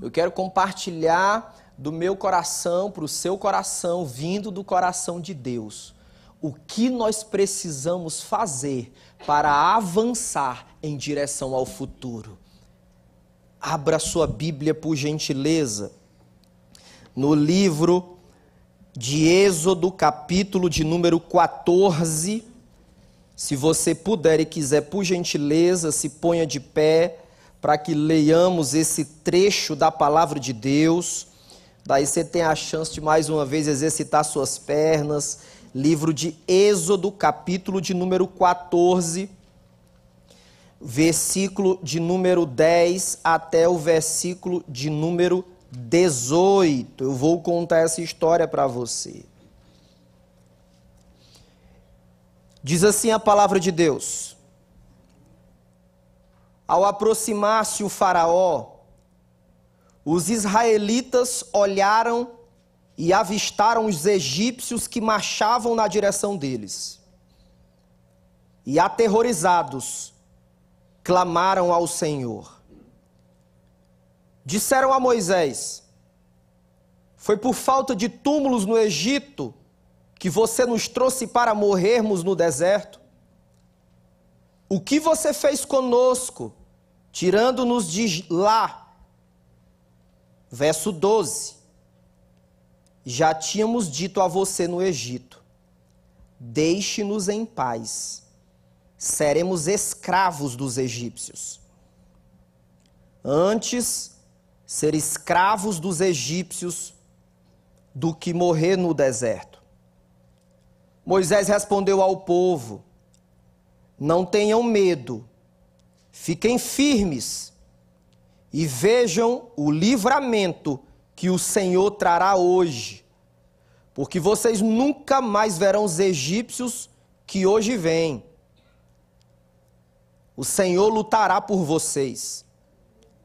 Eu quero compartilhar do meu coração para o seu coração, vindo do coração de Deus, o que nós precisamos fazer para avançar em direção ao futuro. Abra sua Bíblia, por gentileza, no livro de Êxodo, capítulo de número 14. Se você puder e quiser, por gentileza, se ponha de pé para que leiamos esse trecho da palavra de Deus. Daí você tem a chance de mais uma vez exercitar suas pernas. Livro de Êxodo, capítulo de número 14, versículo de número 10 até o versículo de número 18. Eu vou contar essa história para você. Diz assim a palavra de Deus: Ao aproximar-se o Faraó, os israelitas olharam e avistaram os egípcios que marchavam na direção deles. E aterrorizados, clamaram ao Senhor. Disseram a Moisés: Foi por falta de túmulos no Egito que você nos trouxe para morrermos no deserto? O que você fez conosco, tirando-nos de lá? Verso 12. Já tínhamos dito a você no Egito: Deixe-nos em paz, seremos escravos dos egípcios. Antes, ser escravos dos egípcios do que morrer no deserto. Moisés respondeu ao povo: Não tenham medo, fiquem firmes e vejam o livramento que o Senhor trará hoje, porque vocês nunca mais verão os egípcios que hoje vêm. O Senhor lutará por vocês.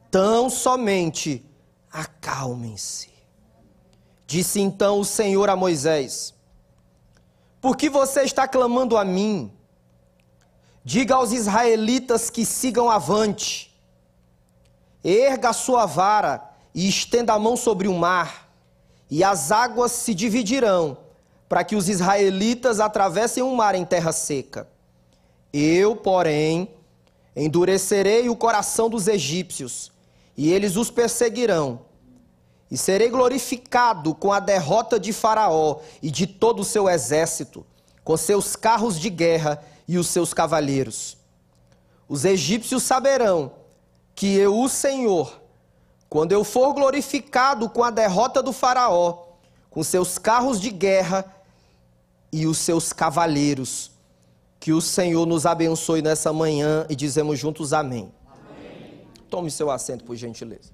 Tão somente acalmem-se. Disse então o Senhor a Moisés: por que você está clamando a mim? Diga aos israelitas que sigam avante. Erga a sua vara e estenda a mão sobre o mar, e as águas se dividirão, para que os israelitas atravessem o mar em terra seca. Eu, porém, endurecerei o coração dos egípcios, e eles os perseguirão e serei glorificado com a derrota de Faraó e de todo o seu exército, com seus carros de guerra e os seus cavaleiros. Os egípcios saberão que eu, o Senhor, quando eu for glorificado com a derrota do Faraó, com seus carros de guerra e os seus cavaleiros, que o Senhor nos abençoe nessa manhã e dizemos juntos amém. amém. Tome seu assento, por gentileza.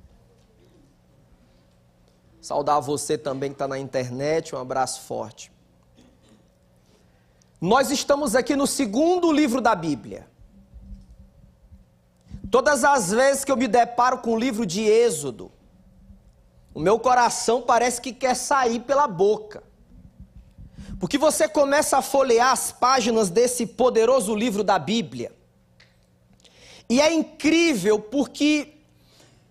Saudar você também que está na internet, um abraço forte. Nós estamos aqui no segundo livro da Bíblia. Todas as vezes que eu me deparo com o livro de Êxodo, o meu coração parece que quer sair pela boca. Porque você começa a folhear as páginas desse poderoso livro da Bíblia. E é incrível porque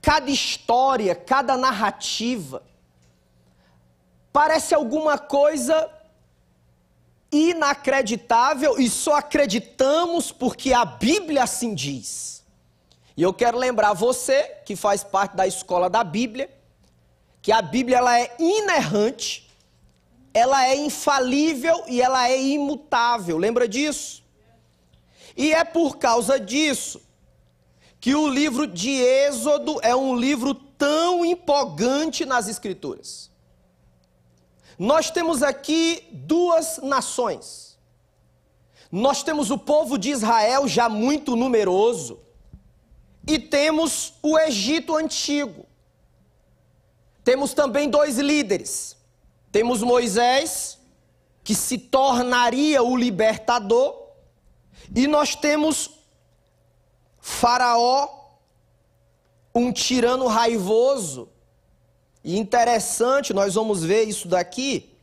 cada história, cada narrativa, parece alguma coisa inacreditável e só acreditamos porque a Bíblia assim diz. E eu quero lembrar você que faz parte da escola da Bíblia, que a Bíblia ela é inerrante, ela é infalível e ela é imutável. Lembra disso? E é por causa disso que o livro de Êxodo é um livro tão empolgante nas Escrituras. Nós temos aqui duas nações. Nós temos o povo de Israel já muito numeroso e temos o Egito antigo. Temos também dois líderes. Temos Moisés, que se tornaria o libertador, e nós temos Faraó, um tirano raivoso, e interessante, nós vamos ver isso daqui,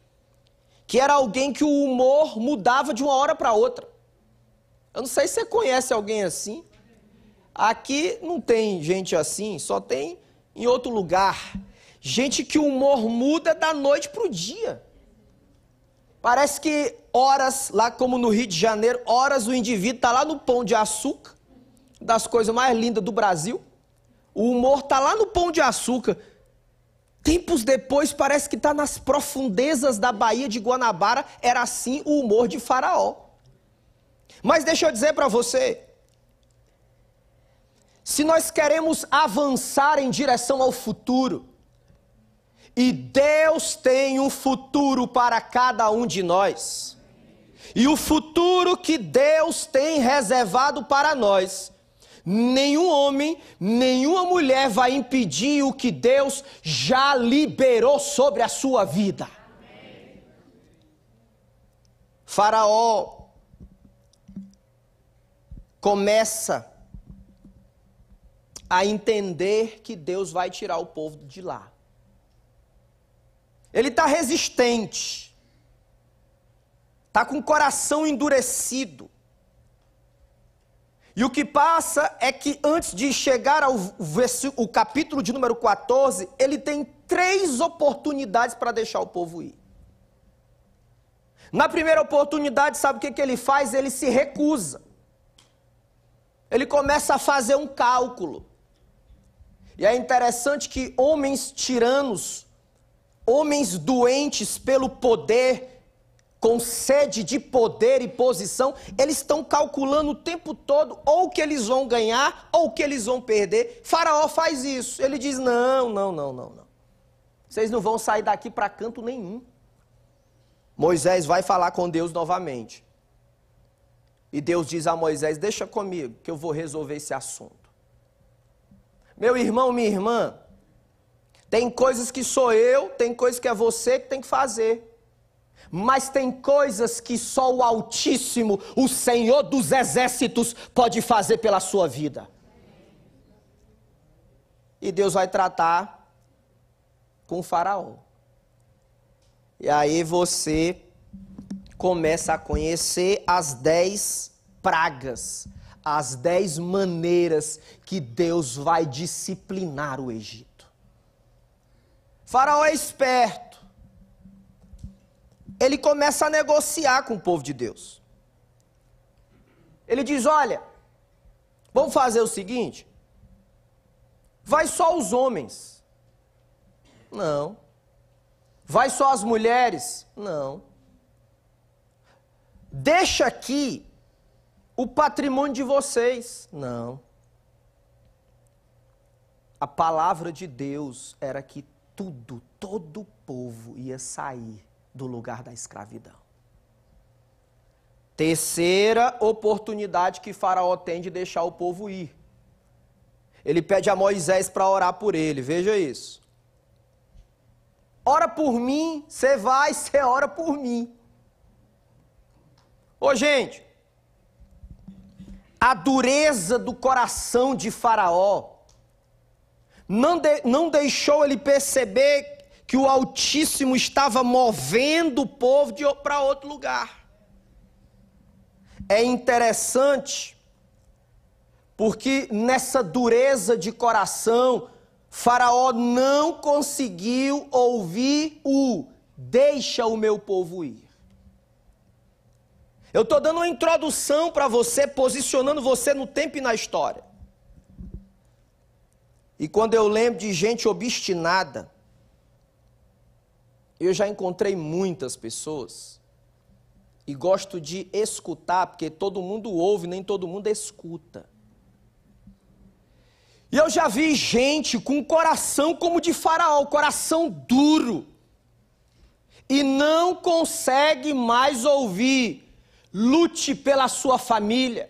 que era alguém que o humor mudava de uma hora para outra. Eu não sei se você conhece alguém assim. Aqui não tem gente assim, só tem em outro lugar. Gente que o humor muda da noite para o dia. Parece que horas, lá como no Rio de Janeiro, horas o indivíduo está lá no pão de açúcar, das coisas mais lindas do Brasil. O humor está lá no pão de açúcar. Tempos depois, parece que está nas profundezas da Baía de Guanabara. Era assim o humor de Faraó. Mas deixa eu dizer para você: se nós queremos avançar em direção ao futuro, e Deus tem um futuro para cada um de nós, e o futuro que Deus tem reservado para nós, nenhum homem, nenhuma mulher vai impedir o que Deus já liberou sobre a sua vida. Faraó começa a entender que Deus vai tirar o povo de lá. Ele está resistente, está com o coração endurecido. E o que passa é que antes de chegar ao o capítulo de número 14, ele tem três oportunidades para deixar o povo ir. Na primeira oportunidade, sabe o que, que ele faz? Ele se recusa ele começa a fazer um cálculo. E é interessante que homens tiranos, homens doentes pelo poder, com sede de poder e posição, eles estão calculando o tempo todo ou o que eles vão ganhar ou o que eles vão perder. Faraó faz isso. Ele diz: não, não, não, não, não. Vocês não vão sair daqui para canto nenhum. Moisés vai falar com Deus novamente. E Deus diz a Moisés: Deixa comigo, que eu vou resolver esse assunto. Meu irmão, minha irmã, tem coisas que sou eu, tem coisas que é você que tem que fazer. Mas tem coisas que só o Altíssimo, o Senhor dos Exércitos, pode fazer pela sua vida. E Deus vai tratar com o Faraó. E aí você começa a conhecer as dez pragas, as dez maneiras que Deus vai disciplinar o Egito. Faraó é esperto. Ele começa a negociar com o povo de Deus. Ele diz: Olha, vamos fazer o seguinte: vai só os homens. Não. Vai só as mulheres? Não. Deixa aqui o patrimônio de vocês. Não. A palavra de Deus era que tudo, todo o povo ia sair do lugar da escravidão. Terceira oportunidade que Faraó tem de deixar o povo ir. Ele pede a Moisés para orar por ele, veja isso. Ora por mim, você vai, você ora por mim. Ô gente, a dureza do coração de Faraó não, de, não deixou ele perceber que o Altíssimo estava movendo o povo para outro lugar. É interessante, porque nessa dureza de coração, Faraó não conseguiu ouvir o deixa o meu povo ir. Eu estou dando uma introdução para você, posicionando você no tempo e na história. E quando eu lembro de gente obstinada, eu já encontrei muitas pessoas e gosto de escutar, porque todo mundo ouve, nem todo mundo escuta. E eu já vi gente com coração como de Faraó, coração duro, e não consegue mais ouvir lute pela sua família.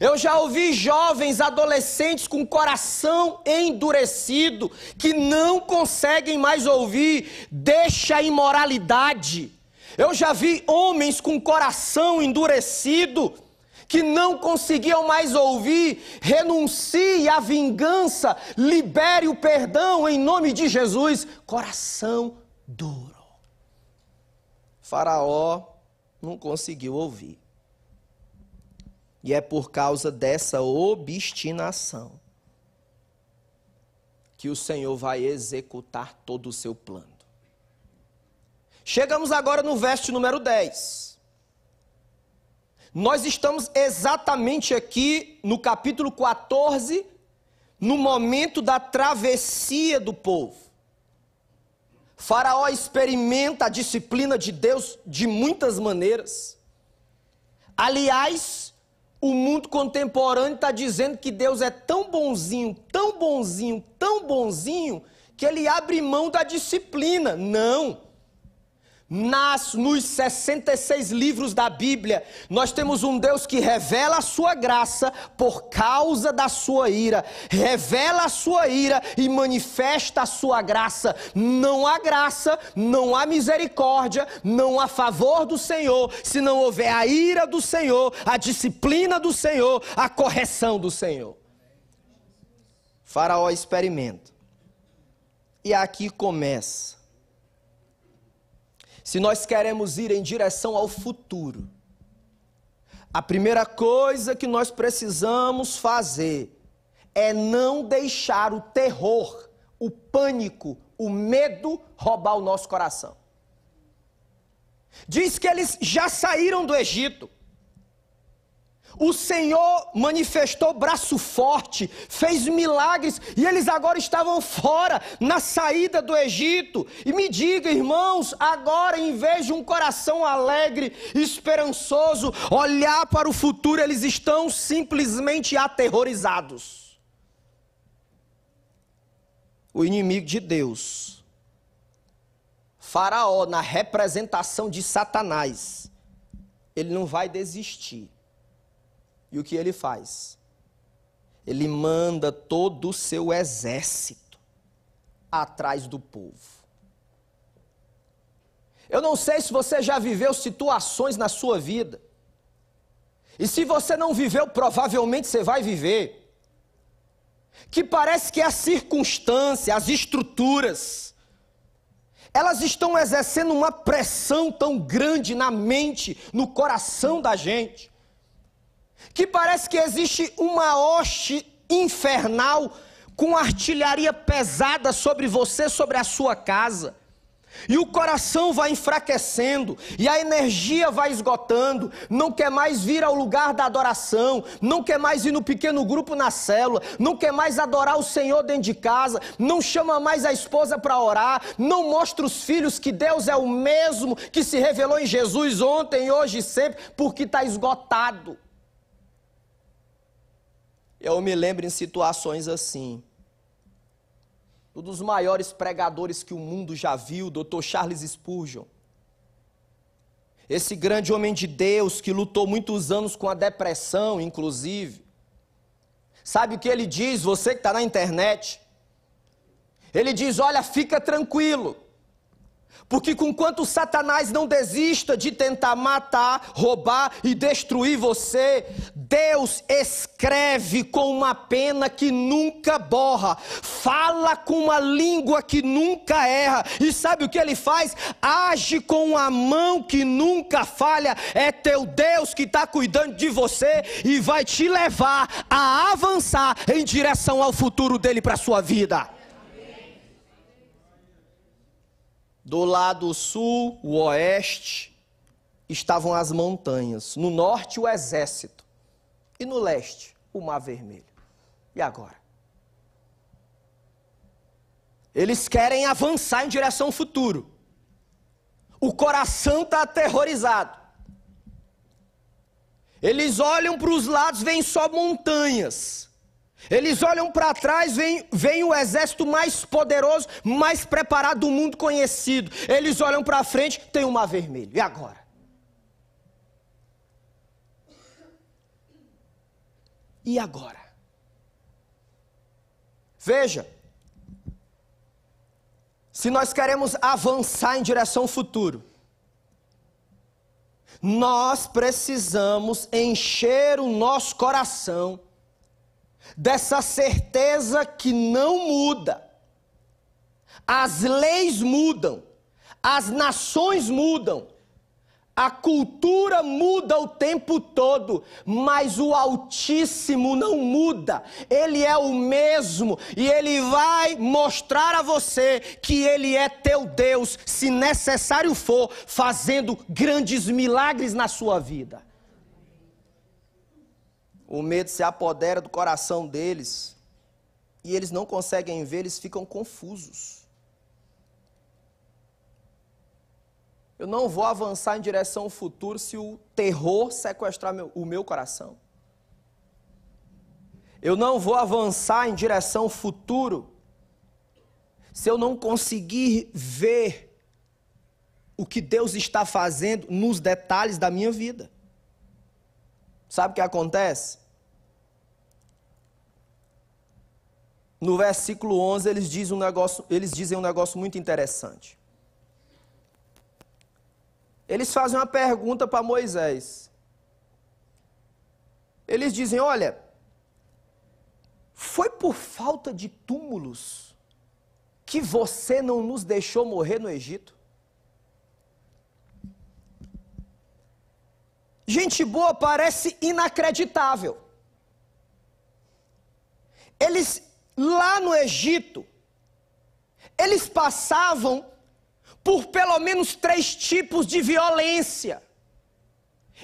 Eu já ouvi jovens adolescentes com coração endurecido que não conseguem mais ouvir, deixa a imoralidade. Eu já vi homens com coração endurecido que não conseguiam mais ouvir, renuncie à vingança, libere o perdão em nome de Jesus. Coração duro. Faraó não conseguiu ouvir. E é por causa dessa obstinação que o Senhor vai executar todo o seu plano. Chegamos agora no verso número 10. Nós estamos exatamente aqui no capítulo 14, no momento da travessia do povo. Faraó experimenta a disciplina de Deus de muitas maneiras. Aliás, o mundo contemporâneo está dizendo que Deus é tão bonzinho, tão bonzinho, tão bonzinho, que ele abre mão da disciplina. Não nas, nos 66 livros da Bíblia, nós temos um Deus que revela a sua graça por causa da sua ira, revela a sua ira e manifesta a sua graça. Não há graça, não há misericórdia, não há favor do Senhor, se não houver a ira do Senhor, a disciplina do Senhor, a correção do Senhor. Faraó experimenta. E aqui começa se nós queremos ir em direção ao futuro, a primeira coisa que nós precisamos fazer é não deixar o terror, o pânico, o medo roubar o nosso coração. Diz que eles já saíram do Egito. O Senhor manifestou braço forte, fez milagres e eles agora estavam fora, na saída do Egito. E me diga, irmãos, agora em vez de um coração alegre, esperançoso, olhar para o futuro, eles estão simplesmente aterrorizados. O inimigo de Deus, Faraó, na representação de Satanás, ele não vai desistir e o que ele faz? Ele manda todo o seu exército atrás do povo. Eu não sei se você já viveu situações na sua vida. E se você não viveu, provavelmente você vai viver. Que parece que a circunstância, as estruturas, elas estão exercendo uma pressão tão grande na mente, no coração da gente que parece que existe uma hoste infernal com artilharia pesada sobre você, sobre a sua casa. E o coração vai enfraquecendo, e a energia vai esgotando, não quer mais vir ao lugar da adoração, não quer mais ir no pequeno grupo na célula, não quer mais adorar o Senhor dentro de casa, não chama mais a esposa para orar, não mostra os filhos que Deus é o mesmo que se revelou em Jesus ontem, hoje e sempre, porque está esgotado. Eu me lembro em situações assim. Um dos maiores pregadores que o mundo já viu, Dr. Charles Spurgeon. Esse grande homem de Deus que lutou muitos anos com a depressão, inclusive. Sabe o que ele diz, você que está na internet? Ele diz: Olha, fica tranquilo. Porque conquanto Satanás não desista de tentar matar, roubar e destruir você, Deus escreve com uma pena que nunca borra, fala com uma língua que nunca erra, e sabe o que ele faz? Age com a mão que nunca falha. É teu Deus que está cuidando de você e vai te levar a avançar em direção ao futuro dele para a sua vida. Do lado sul, o oeste, estavam as montanhas. No norte, o exército. E no leste, o Mar Vermelho. E agora? Eles querem avançar em direção ao futuro. O coração está aterrorizado. Eles olham para os lados, veem só montanhas. Eles olham para trás, vem, vem o exército mais poderoso, mais preparado do mundo conhecido. Eles olham para frente, tem o mar vermelho. E agora? E agora? Veja, se nós queremos avançar em direção ao futuro, nós precisamos encher o nosso coração dessa certeza que não muda. As leis mudam, as nações mudam, A cultura muda o tempo todo, mas o Altíssimo não muda. Ele é o mesmo e ele vai mostrar a você que ele é teu Deus, se necessário for, fazendo grandes milagres na sua vida. O medo se apodera do coração deles e eles não conseguem ver, eles ficam confusos. Eu não vou avançar em direção ao futuro se o terror sequestrar meu, o meu coração. Eu não vou avançar em direção ao futuro se eu não conseguir ver o que Deus está fazendo nos detalhes da minha vida. Sabe o que acontece? No versículo 11 eles dizem um negócio, eles dizem um negócio muito interessante. Eles fazem uma pergunta para Moisés. Eles dizem: Olha, foi por falta de túmulos que você não nos deixou morrer no Egito? Gente boa parece inacreditável. Eles, lá no Egito, eles passavam por pelo menos três tipos de violência.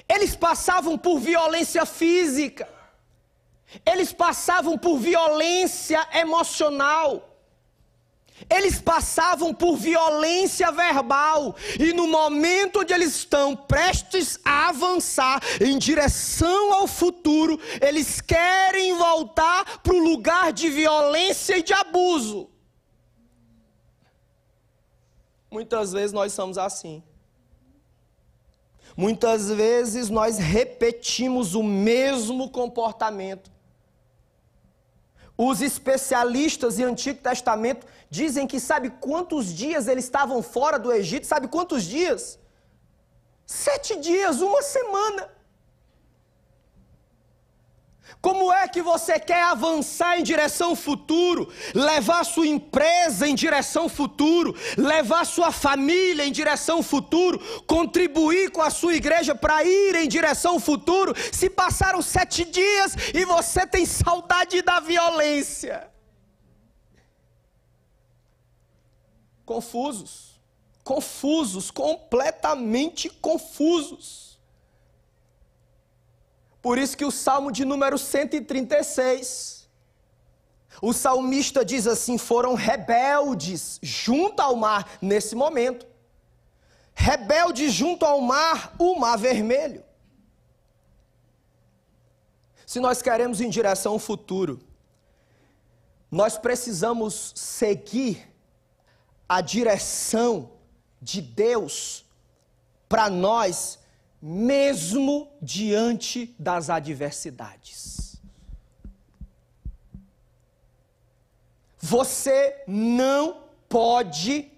Eles passavam por violência física, eles passavam por violência emocional, eles passavam por violência verbal, e no momento onde eles estão prestes a avançar em direção ao futuro, eles querem voltar para o lugar de violência e de abuso. Muitas vezes nós somos assim. Muitas vezes nós repetimos o mesmo comportamento. Os especialistas em Antigo Testamento dizem que sabe quantos dias eles estavam fora do Egito? Sabe quantos dias? Sete dias, uma semana. Como é que você quer avançar em direção ao futuro, levar sua empresa em direção ao futuro, levar sua família em direção ao futuro, contribuir com a sua igreja para ir em direção ao futuro, se passaram sete dias e você tem saudade da violência? Confusos, confusos, completamente confusos. Por isso que o Salmo de número 136, o salmista diz assim: foram rebeldes junto ao mar nesse momento. Rebeldes junto ao mar, o mar vermelho. Se nós queremos em direção ao futuro, nós precisamos seguir a direção de Deus para nós mesmo diante das adversidades. Você não pode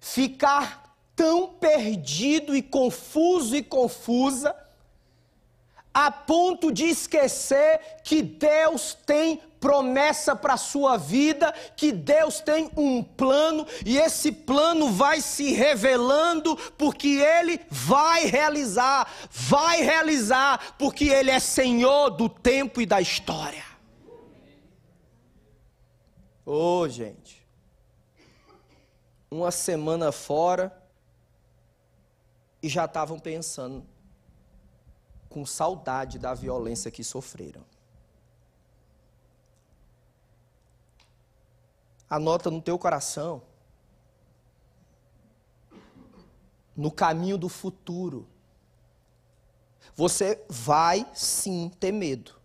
ficar tão perdido e confuso e confusa a ponto de esquecer que Deus tem promessa para a sua vida, que Deus tem um plano e esse plano vai se revelando porque Ele vai realizar, vai realizar, porque Ele é Senhor do tempo e da história. Ô oh, gente, uma semana fora e já estavam pensando com saudade da violência que sofreram. Anota no teu coração. No caminho do futuro. Você vai sim ter medo.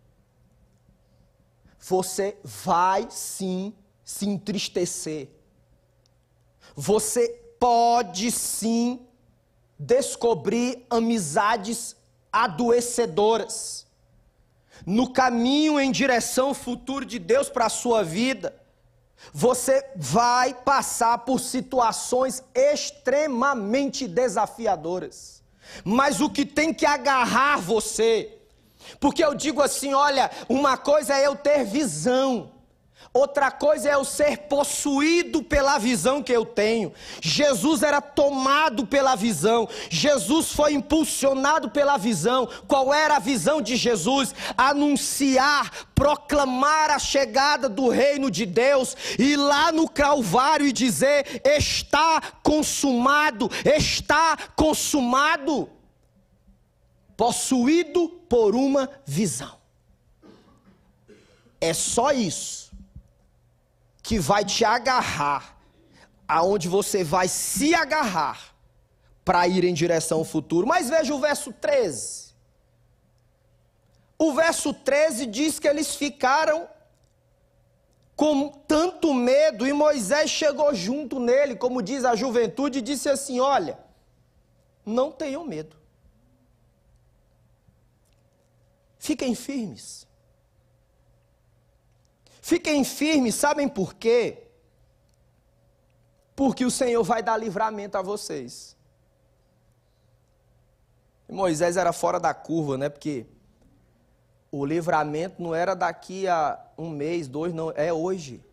Você vai sim se entristecer. Você pode sim descobrir amizades adoecedoras. No caminho em direção ao futuro de Deus para a sua vida, você vai passar por situações extremamente desafiadoras. Mas o que tem que agarrar você, porque eu digo assim: olha, uma coisa é eu ter visão, Outra coisa é eu ser possuído pela visão que eu tenho. Jesus era tomado pela visão. Jesus foi impulsionado pela visão. Qual era a visão de Jesus? Anunciar, proclamar a chegada do reino de Deus, ir lá no Calvário e dizer: está consumado, está consumado. Possuído por uma visão. É só isso que vai te agarrar, aonde você vai se agarrar para ir em direção ao futuro. Mas veja o verso 13. O verso 13 diz que eles ficaram com tanto medo e Moisés chegou junto nele, como diz a juventude, e disse assim: Olha, não tenham medo. Fiquem firmes. Fiquem firmes, sabem por quê? Porque o Senhor vai dar livramento a vocês. E Moisés era fora da curva, né? Porque o livramento não era daqui a um mês, dois, não, é hoje.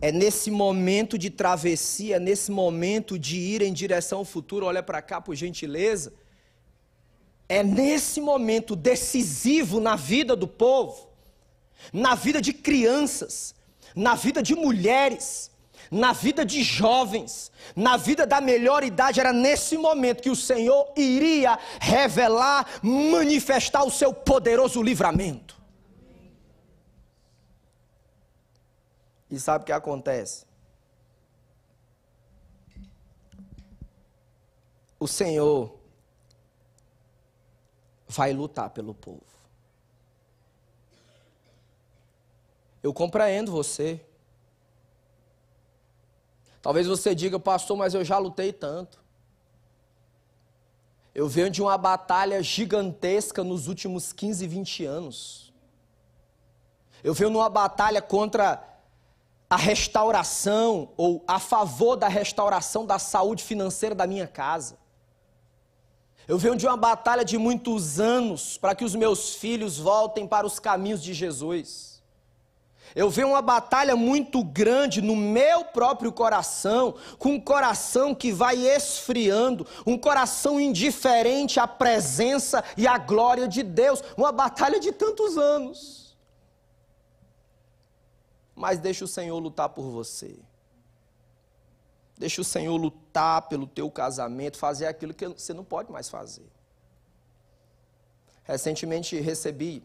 É nesse momento de travessia, nesse momento de ir em direção ao futuro, olha para cá, por gentileza. É nesse momento decisivo na vida do povo na vida de crianças, na vida de mulheres, na vida de jovens, na vida da melhor idade, era nesse momento que o Senhor iria revelar, manifestar o seu poderoso livramento. E sabe o que acontece? O Senhor vai lutar pelo povo. Eu compreendo você. Talvez você diga, pastor, mas eu já lutei tanto. Eu venho de uma batalha gigantesca nos últimos 15, 20 anos. Eu venho numa batalha contra a restauração ou a favor da restauração da saúde financeira da minha casa. Eu venho de uma batalha de muitos anos para que os meus filhos voltem para os caminhos de Jesus. Eu vejo uma batalha muito grande no meu próprio coração, com um coração que vai esfriando, um coração indiferente à presença e à glória de Deus. Uma batalha de tantos anos. Mas deixa o Senhor lutar por você. Deixa o Senhor lutar pelo teu casamento, fazer aquilo que você não pode mais fazer. Recentemente recebi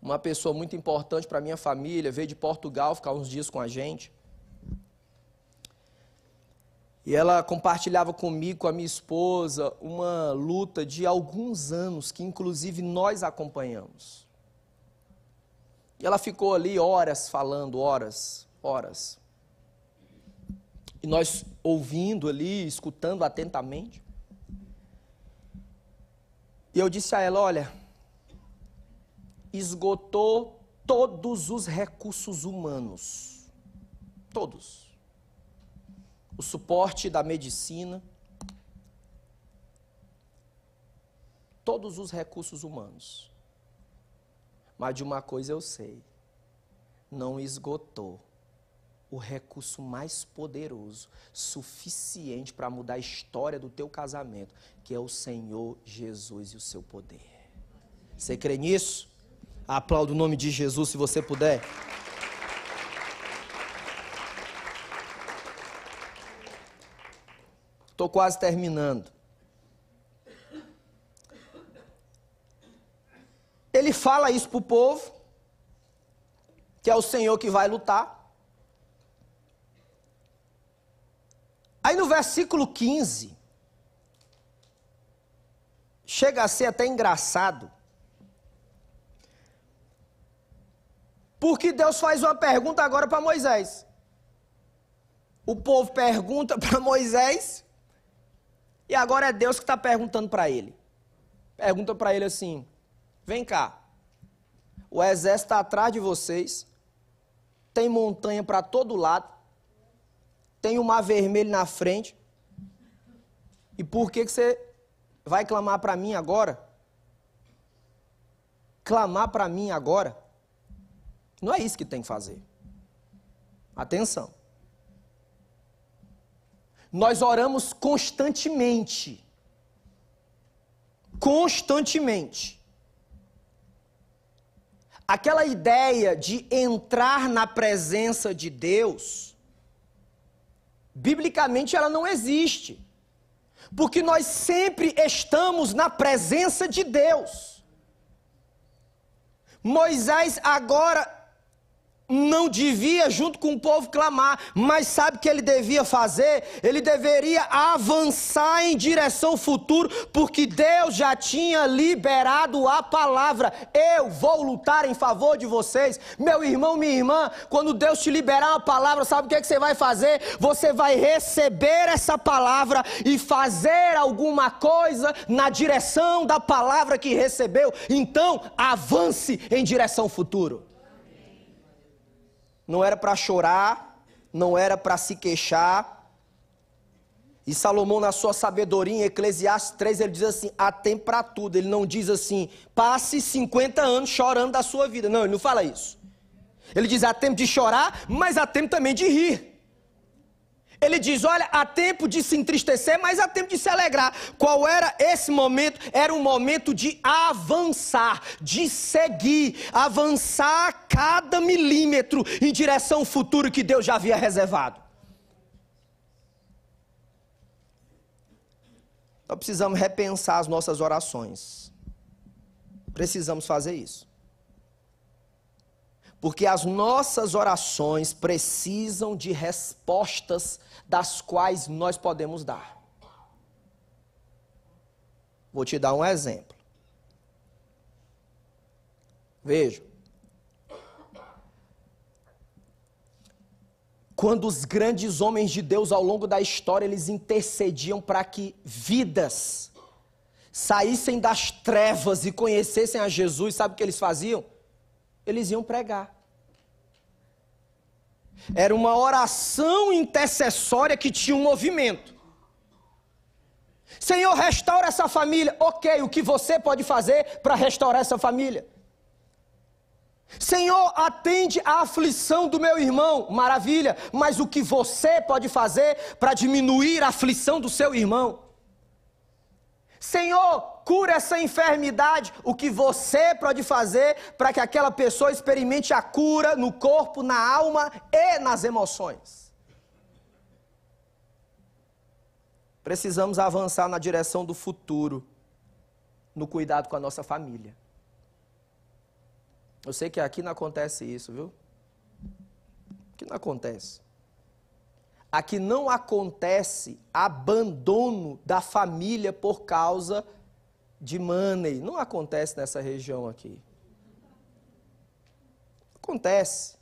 uma pessoa muito importante para a minha família, veio de Portugal ficar uns dias com a gente. E ela compartilhava comigo, com a minha esposa, uma luta de alguns anos, que inclusive nós acompanhamos. E ela ficou ali horas falando, horas, horas. E nós ouvindo ali, escutando atentamente. E eu disse a ela: Olha, esgotou todos os recursos humanos. Todos. O suporte da medicina, todos os recursos humanos. Mas de uma coisa eu sei: não esgotou o recurso mais poderoso, suficiente para mudar a história do teu casamento, que é o Senhor Jesus e o seu poder. Você crê nisso? Aplauda o nome de Jesus se você puder. Estou quase terminando. Ele fala isso para o povo, que é o Senhor que vai lutar. Aí no versículo 15, chega a ser até engraçado. Porque Deus faz uma pergunta agora para Moisés. O povo pergunta para Moisés, e agora é Deus que está perguntando para ele. Pergunta para ele assim: vem cá, o exército está atrás de vocês, tem montanha para todo lado, tem o mar vermelho na frente, e por que, que você vai clamar para mim agora? Clamar para mim agora? Não é isso que tem que fazer. Atenção. Nós oramos constantemente. Constantemente. Aquela ideia de entrar na presença de Deus, biblicamente ela não existe. Porque nós sempre estamos na presença de Deus. Moisés agora não devia, junto com o povo, clamar, mas sabe o que ele devia fazer? Ele deveria avançar em direção ao futuro, porque Deus já tinha liberado a palavra. Eu vou lutar em favor de vocês. Meu irmão, minha irmã, quando Deus te liberar a palavra, sabe o que, é que você vai fazer? Você vai receber essa palavra e fazer alguma coisa na direção da palavra que recebeu. Então, avance em direção ao futuro não era para chorar, não era para se queixar. E Salomão, na sua sabedoria, em Eclesiastes 3, ele diz assim: há tempo para tudo. Ele não diz assim, passe 50 anos chorando da sua vida. Não, ele não fala isso. Ele diz: há tempo de chorar, mas há tempo também de rir. Ele diz: olha, há tempo de se entristecer, mas há tempo de se alegrar. Qual era esse momento? Era um momento de avançar, de seguir, avançar cada milímetro em direção ao futuro que Deus já havia reservado. Nós precisamos repensar as nossas orações. Precisamos fazer isso. Porque as nossas orações precisam de respostas das quais nós podemos dar. Vou te dar um exemplo. Veja. Quando os grandes homens de Deus ao longo da história eles intercediam para que vidas saíssem das trevas e conhecessem a Jesus, sabe o que eles faziam? Eles iam pregar. Era uma oração intercessória que tinha um movimento. Senhor, restaura essa família. Ok, o que você pode fazer para restaurar essa família? Senhor, atende a aflição do meu irmão. Maravilha, mas o que você pode fazer para diminuir a aflição do seu irmão? Senhor, cura essa enfermidade. O que você pode fazer para que aquela pessoa experimente a cura no corpo, na alma e nas emoções? Precisamos avançar na direção do futuro, no cuidado com a nossa família. Eu sei que aqui não acontece isso, viu? Aqui não acontece. Aqui não acontece abandono da família por causa de money. Não acontece nessa região aqui. Acontece.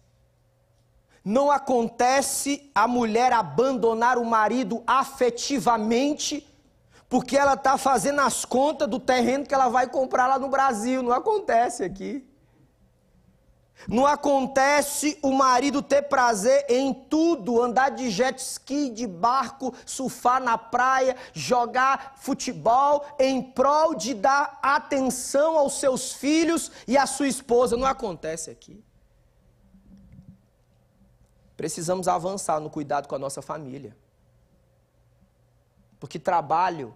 Não acontece a mulher abandonar o marido afetivamente porque ela está fazendo as contas do terreno que ela vai comprar lá no Brasil. Não acontece aqui. Não acontece o marido ter prazer em tudo, andar de jet ski, de barco, surfar na praia, jogar futebol em prol de dar atenção aos seus filhos e à sua esposa. Não acontece aqui. Precisamos avançar no cuidado com a nossa família. Porque trabalho,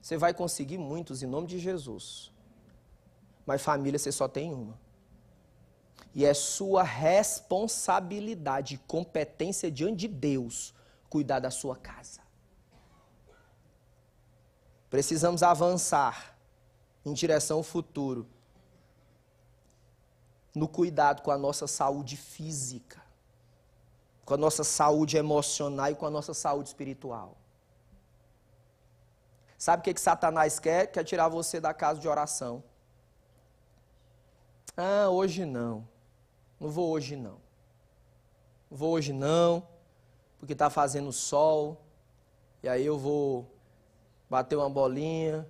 você vai conseguir muitos em nome de Jesus. Mas família você só tem uma. E é sua responsabilidade e competência diante de Deus cuidar da sua casa. Precisamos avançar em direção ao futuro no cuidado com a nossa saúde física, com a nossa saúde emocional e com a nossa saúde espiritual. Sabe o que, que Satanás quer? Quer tirar você da casa de oração. Ah, hoje não. Não vou hoje não. Não vou hoje não, porque está fazendo sol. E aí eu vou bater uma bolinha,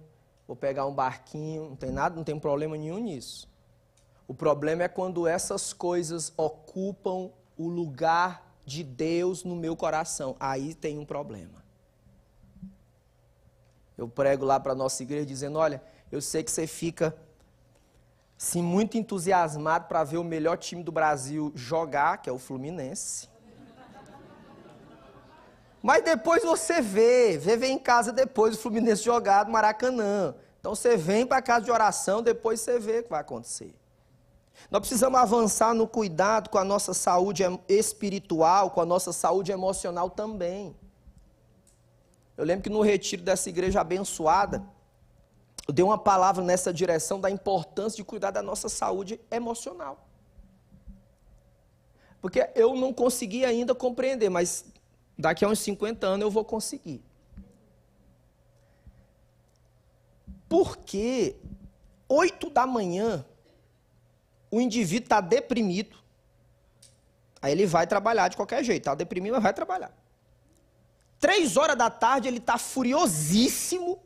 vou pegar um barquinho, não tem nada, não tem problema nenhum nisso. O problema é quando essas coisas ocupam o lugar de Deus no meu coração. Aí tem um problema. Eu prego lá para a nossa igreja dizendo: olha, eu sei que você fica sim, muito entusiasmado para ver o melhor time do Brasil jogar, que é o Fluminense. Mas depois você vê, vê, vem em casa depois o Fluminense jogar do Maracanã. Então você vem para casa de oração, depois você vê o que vai acontecer. Nós precisamos avançar no cuidado com a nossa saúde espiritual, com a nossa saúde emocional também. Eu lembro que no retiro dessa igreja abençoada, eu dei uma palavra nessa direção da importância de cuidar da nossa saúde emocional. Porque eu não consegui ainda compreender, mas daqui a uns 50 anos eu vou conseguir. Porque 8 da manhã o indivíduo está deprimido. Aí ele vai trabalhar de qualquer jeito, está deprimido, mas vai trabalhar. Três horas da tarde ele está furiosíssimo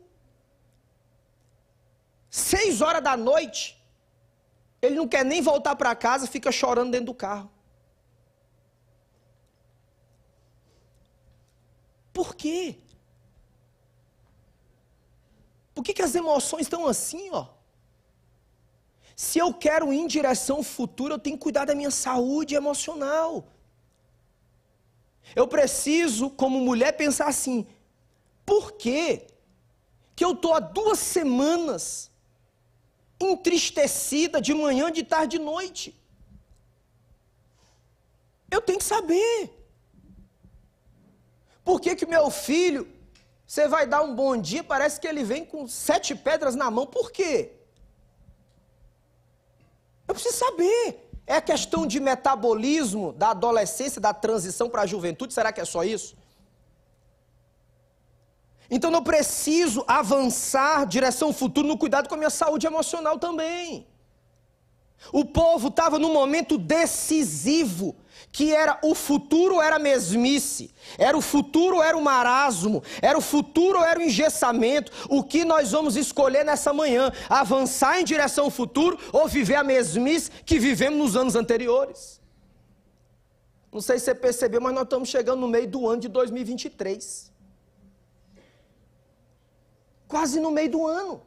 Seis horas da noite, ele não quer nem voltar para casa, fica chorando dentro do carro. Por quê? Por que, que as emoções estão assim, ó? Se eu quero ir em direção ao futuro, eu tenho que cuidar da minha saúde emocional. Eu preciso, como mulher, pensar assim: por que, que eu estou há duas semanas entristecida de manhã, de tarde, de noite. Eu tenho que saber. Por que que meu filho, você vai dar um bom dia, parece que ele vem com sete pedras na mão, por quê? Eu preciso saber. É questão de metabolismo da adolescência, da transição para a juventude, será que é só isso? Então eu preciso avançar direção ao futuro no cuidado com a minha saúde emocional também. O povo estava num momento decisivo, que era o futuro era mesmice, era o futuro era o marasmo, era o futuro era o engessamento. O que nós vamos escolher nessa manhã? Avançar em direção ao futuro ou viver a mesmice que vivemos nos anos anteriores? Não sei se você percebeu, mas nós estamos chegando no meio do ano de 2023 quase no meio do ano.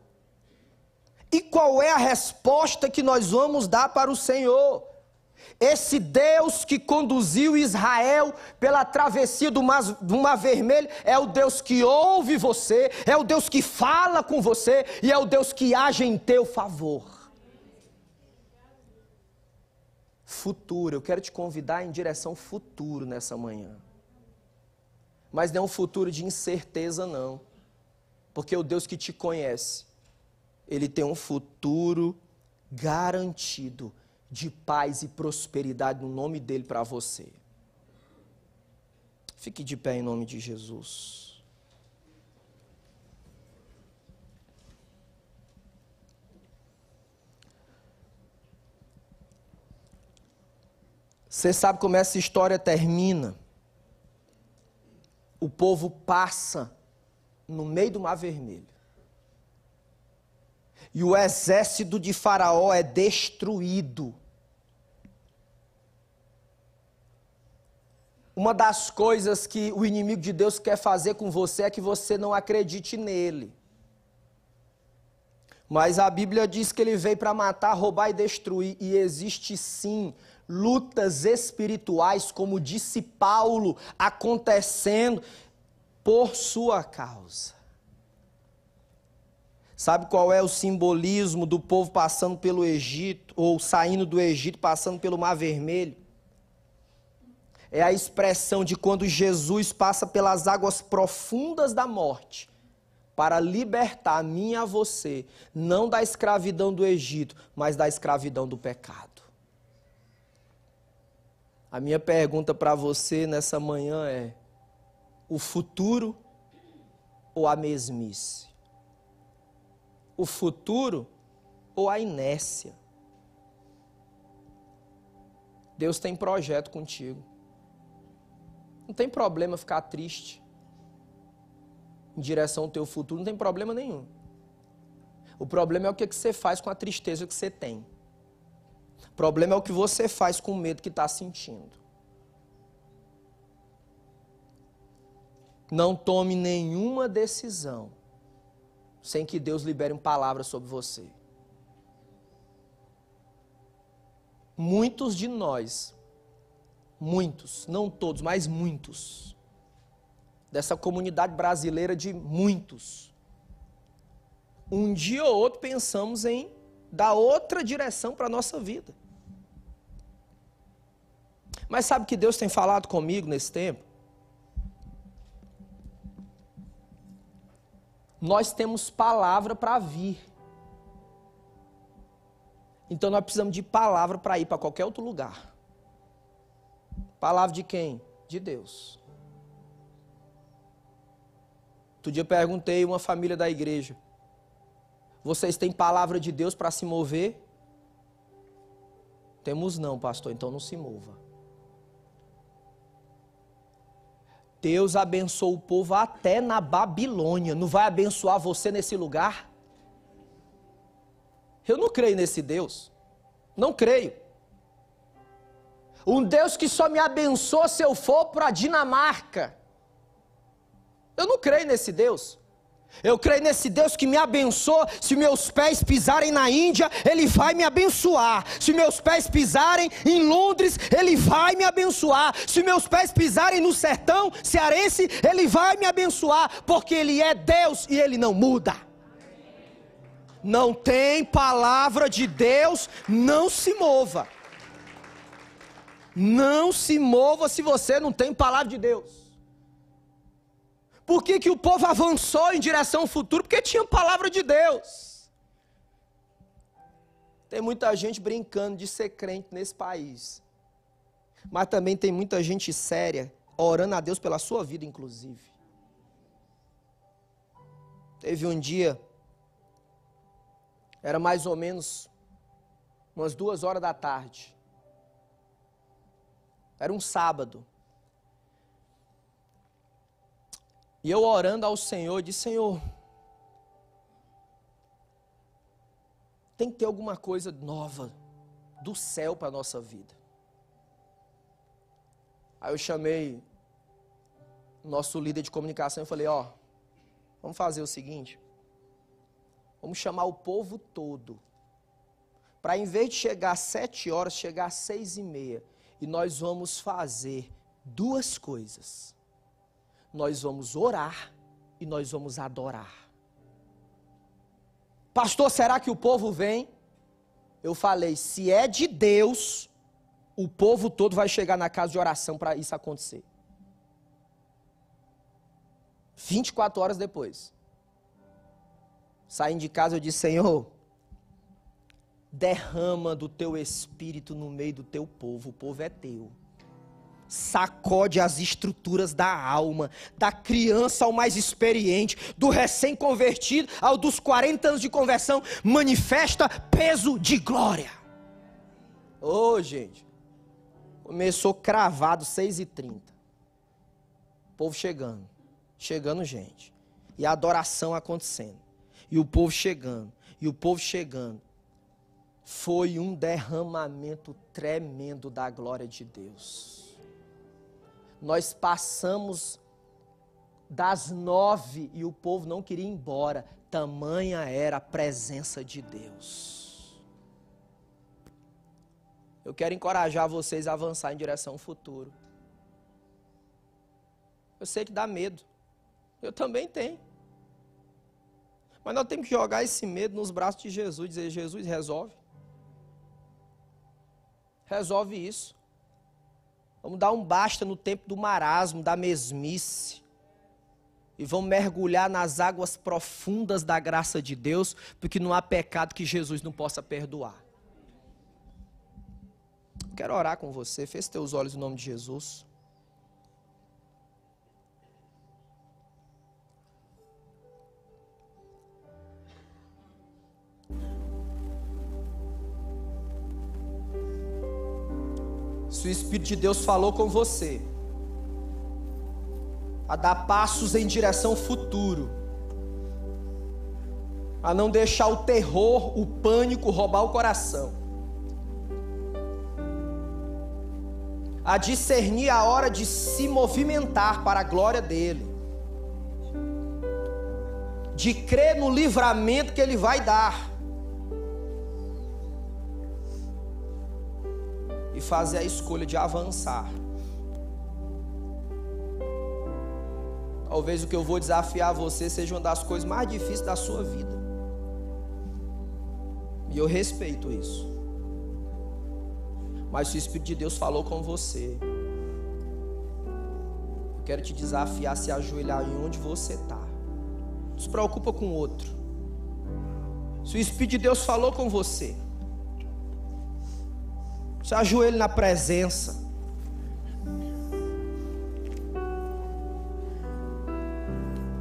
E qual é a resposta que nós vamos dar para o Senhor? Esse Deus que conduziu Israel pela travessia do mar, do mar, Vermelho é o Deus que ouve você, é o Deus que fala com você e é o Deus que age em teu favor. Futuro, eu quero te convidar em direção futuro nessa manhã. Mas não é um futuro de incerteza, não. Porque o Deus que te conhece, ele tem um futuro garantido de paz e prosperidade no nome dele para você. Fique de pé em nome de Jesus. Você sabe como essa história termina? O povo passa no meio do Mar Vermelho. E o exército de Faraó é destruído. Uma das coisas que o inimigo de Deus quer fazer com você é que você não acredite nele. Mas a Bíblia diz que ele veio para matar, roubar e destruir, e existe sim lutas espirituais, como disse Paulo, acontecendo por sua causa. Sabe qual é o simbolismo do povo passando pelo Egito, ou saindo do Egito, passando pelo Mar Vermelho? É a expressão de quando Jesus passa pelas águas profundas da morte para libertar a mim e a você, não da escravidão do Egito, mas da escravidão do pecado. A minha pergunta para você nessa manhã é: o futuro ou a mesmice? O futuro ou a inércia? Deus tem projeto contigo. Não tem problema ficar triste em direção ao teu futuro, não tem problema nenhum. O problema é o que você faz com a tristeza que você tem. O problema é o que você faz com o medo que está sentindo. Não tome nenhuma decisão sem que Deus libere uma palavra sobre você. muitos de nós, muitos, não todos, mas muitos, dessa comunidade brasileira de muitos, um dia ou outro pensamos em dar outra direção para a nossa vida. Mas sabe que Deus tem falado comigo nesse tempo? Nós temos palavra para vir. Então nós precisamos de palavra para ir para qualquer outro lugar. Palavra de quem? De Deus. Outro dia perguntei a uma família da igreja: Vocês têm palavra de Deus para se mover? Temos não, pastor, então não se mova. Deus abençoou o povo até na Babilônia. Não vai abençoar você nesse lugar? Eu não creio nesse Deus. Não creio. Um Deus que só me abençoa se eu for para a Dinamarca. Eu não creio nesse Deus. Eu creio nesse Deus que me abençoa. Se meus pés pisarem na Índia, Ele vai me abençoar. Se meus pés pisarem em Londres, Ele vai me abençoar. Se meus pés pisarem no sertão cearense, Ele vai me abençoar. Porque Ele é Deus e Ele não muda. Não tem palavra de Deus, não se mova. Não se mova se você não tem palavra de Deus. Por que, que o povo avançou em direção ao futuro? Porque tinha palavra de Deus. Tem muita gente brincando de ser crente nesse país. Mas também tem muita gente séria, orando a Deus pela sua vida, inclusive. Teve um dia, era mais ou menos umas duas horas da tarde. Era um sábado. E eu orando ao Senhor, disse: Senhor, tem que ter alguma coisa nova do céu para a nossa vida. Aí eu chamei nosso líder de comunicação e falei: Ó, vamos fazer o seguinte. Vamos chamar o povo todo. Para em vez de chegar às sete horas, chegar às seis e meia. E nós vamos fazer duas coisas nós vamos orar e nós vamos adorar. Pastor, será que o povo vem? Eu falei, se é de Deus, o povo todo vai chegar na casa de oração para isso acontecer. 24 horas depois. Saindo de casa, eu disse: Senhor, derrama do teu espírito no meio do teu povo, o povo é teu sacode as estruturas da alma, da criança ao mais experiente, do recém-convertido ao dos 40 anos de conversão, manifesta peso de glória. Ô, oh, gente, começou cravado 6h30. povo chegando, chegando gente, e a adoração acontecendo, e o povo chegando, e o povo chegando. Foi um derramamento tremendo da glória de Deus nós passamos das nove e o povo não queria ir embora, tamanha era a presença de Deus. Eu quero encorajar vocês a avançar em direção ao futuro. Eu sei que dá medo, eu também tenho. Mas nós temos que jogar esse medo nos braços de Jesus, dizer: Jesus, resolve. Resolve isso. Vamos dar um basta no tempo do marasmo, da mesmice. E vamos mergulhar nas águas profundas da graça de Deus, porque não há pecado que Jesus não possa perdoar. Quero orar com você. Feche teus olhos em nome de Jesus. Se o Espírito de Deus falou com você, a dar passos em direção ao futuro, a não deixar o terror, o pânico roubar o coração, a discernir a hora de se movimentar para a glória dEle, de crer no livramento que Ele vai dar e fazer a escolha de avançar. Talvez o que eu vou desafiar você seja uma das coisas mais difíceis da sua vida. E eu respeito isso. Mas se o Espírito de Deus falou com você, eu quero te desafiar a se ajoelhar em onde você está. Não se preocupa com o outro. Se o Espírito de Deus falou com você, se ajoelhe na presença.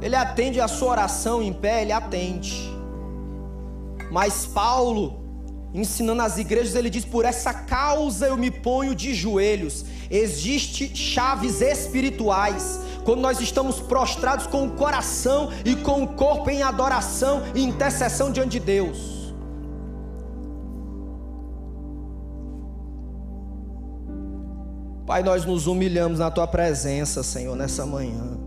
Ele atende a sua oração em pé, ele atende. Mas Paulo, ensinando as igrejas, ele diz: Por essa causa eu me ponho de joelhos. Existem chaves espirituais. Quando nós estamos prostrados com o coração e com o corpo em adoração e intercessão diante de Deus. Pai, nós nos humilhamos na tua presença, Senhor, nessa manhã.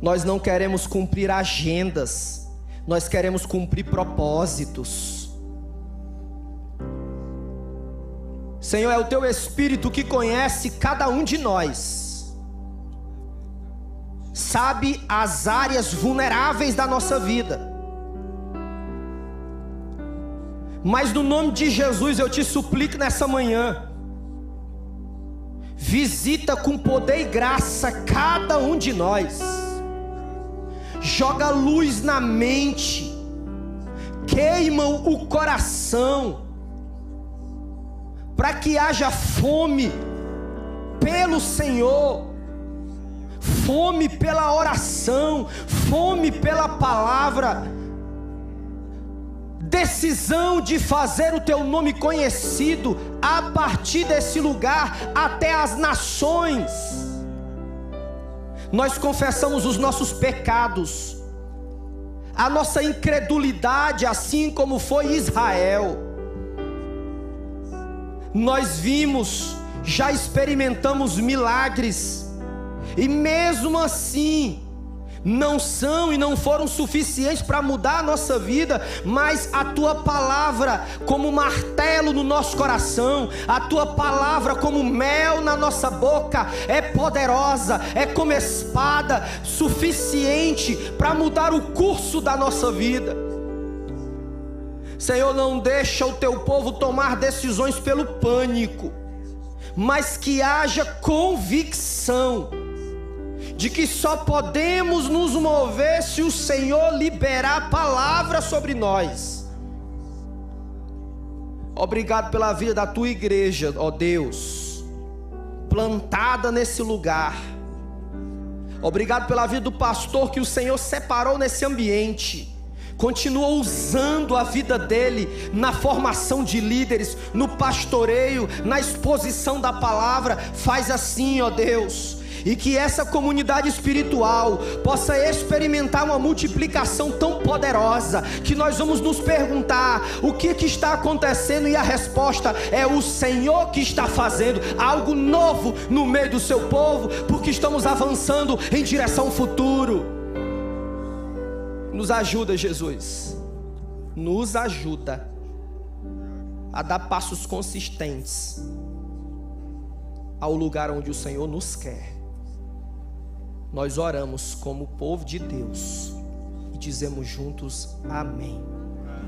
Nós não queremos cumprir agendas, nós queremos cumprir propósitos. Senhor, é o teu Espírito que conhece cada um de nós, sabe as áreas vulneráveis da nossa vida. Mas no nome de Jesus eu te suplico nessa manhã, visita com poder e graça cada um de nós. Joga luz na mente, queimam o coração, para que haja fome pelo Senhor, fome pela oração, fome pela palavra, decisão de fazer o teu nome conhecido a partir desse lugar até as nações nós confessamos os nossos pecados, a nossa incredulidade, assim como foi Israel. Nós vimos, já experimentamos milagres, e mesmo assim, não são e não foram suficientes para mudar a nossa vida, mas a tua palavra, como martelo no nosso coração, a tua palavra, como mel na nossa boca, é poderosa, é como espada, suficiente para mudar o curso da nossa vida. Senhor, não deixa o teu povo tomar decisões pelo pânico, mas que haja convicção de que só podemos nos mover se o Senhor liberar a palavra sobre nós. Obrigado pela vida da tua igreja, ó Deus, plantada nesse lugar. Obrigado pela vida do pastor que o Senhor separou nesse ambiente. Continua usando a vida dele na formação de líderes, no pastoreio, na exposição da palavra. Faz assim, ó Deus e que essa comunidade espiritual possa experimentar uma multiplicação tão poderosa que nós vamos nos perguntar o que, que está acontecendo e a resposta é o Senhor que está fazendo algo novo no meio do seu povo, porque estamos avançando em direção ao futuro. Nos ajuda, Jesus. Nos ajuda a dar passos consistentes ao lugar onde o Senhor nos quer nós oramos como povo de Deus e dizemos juntos amém.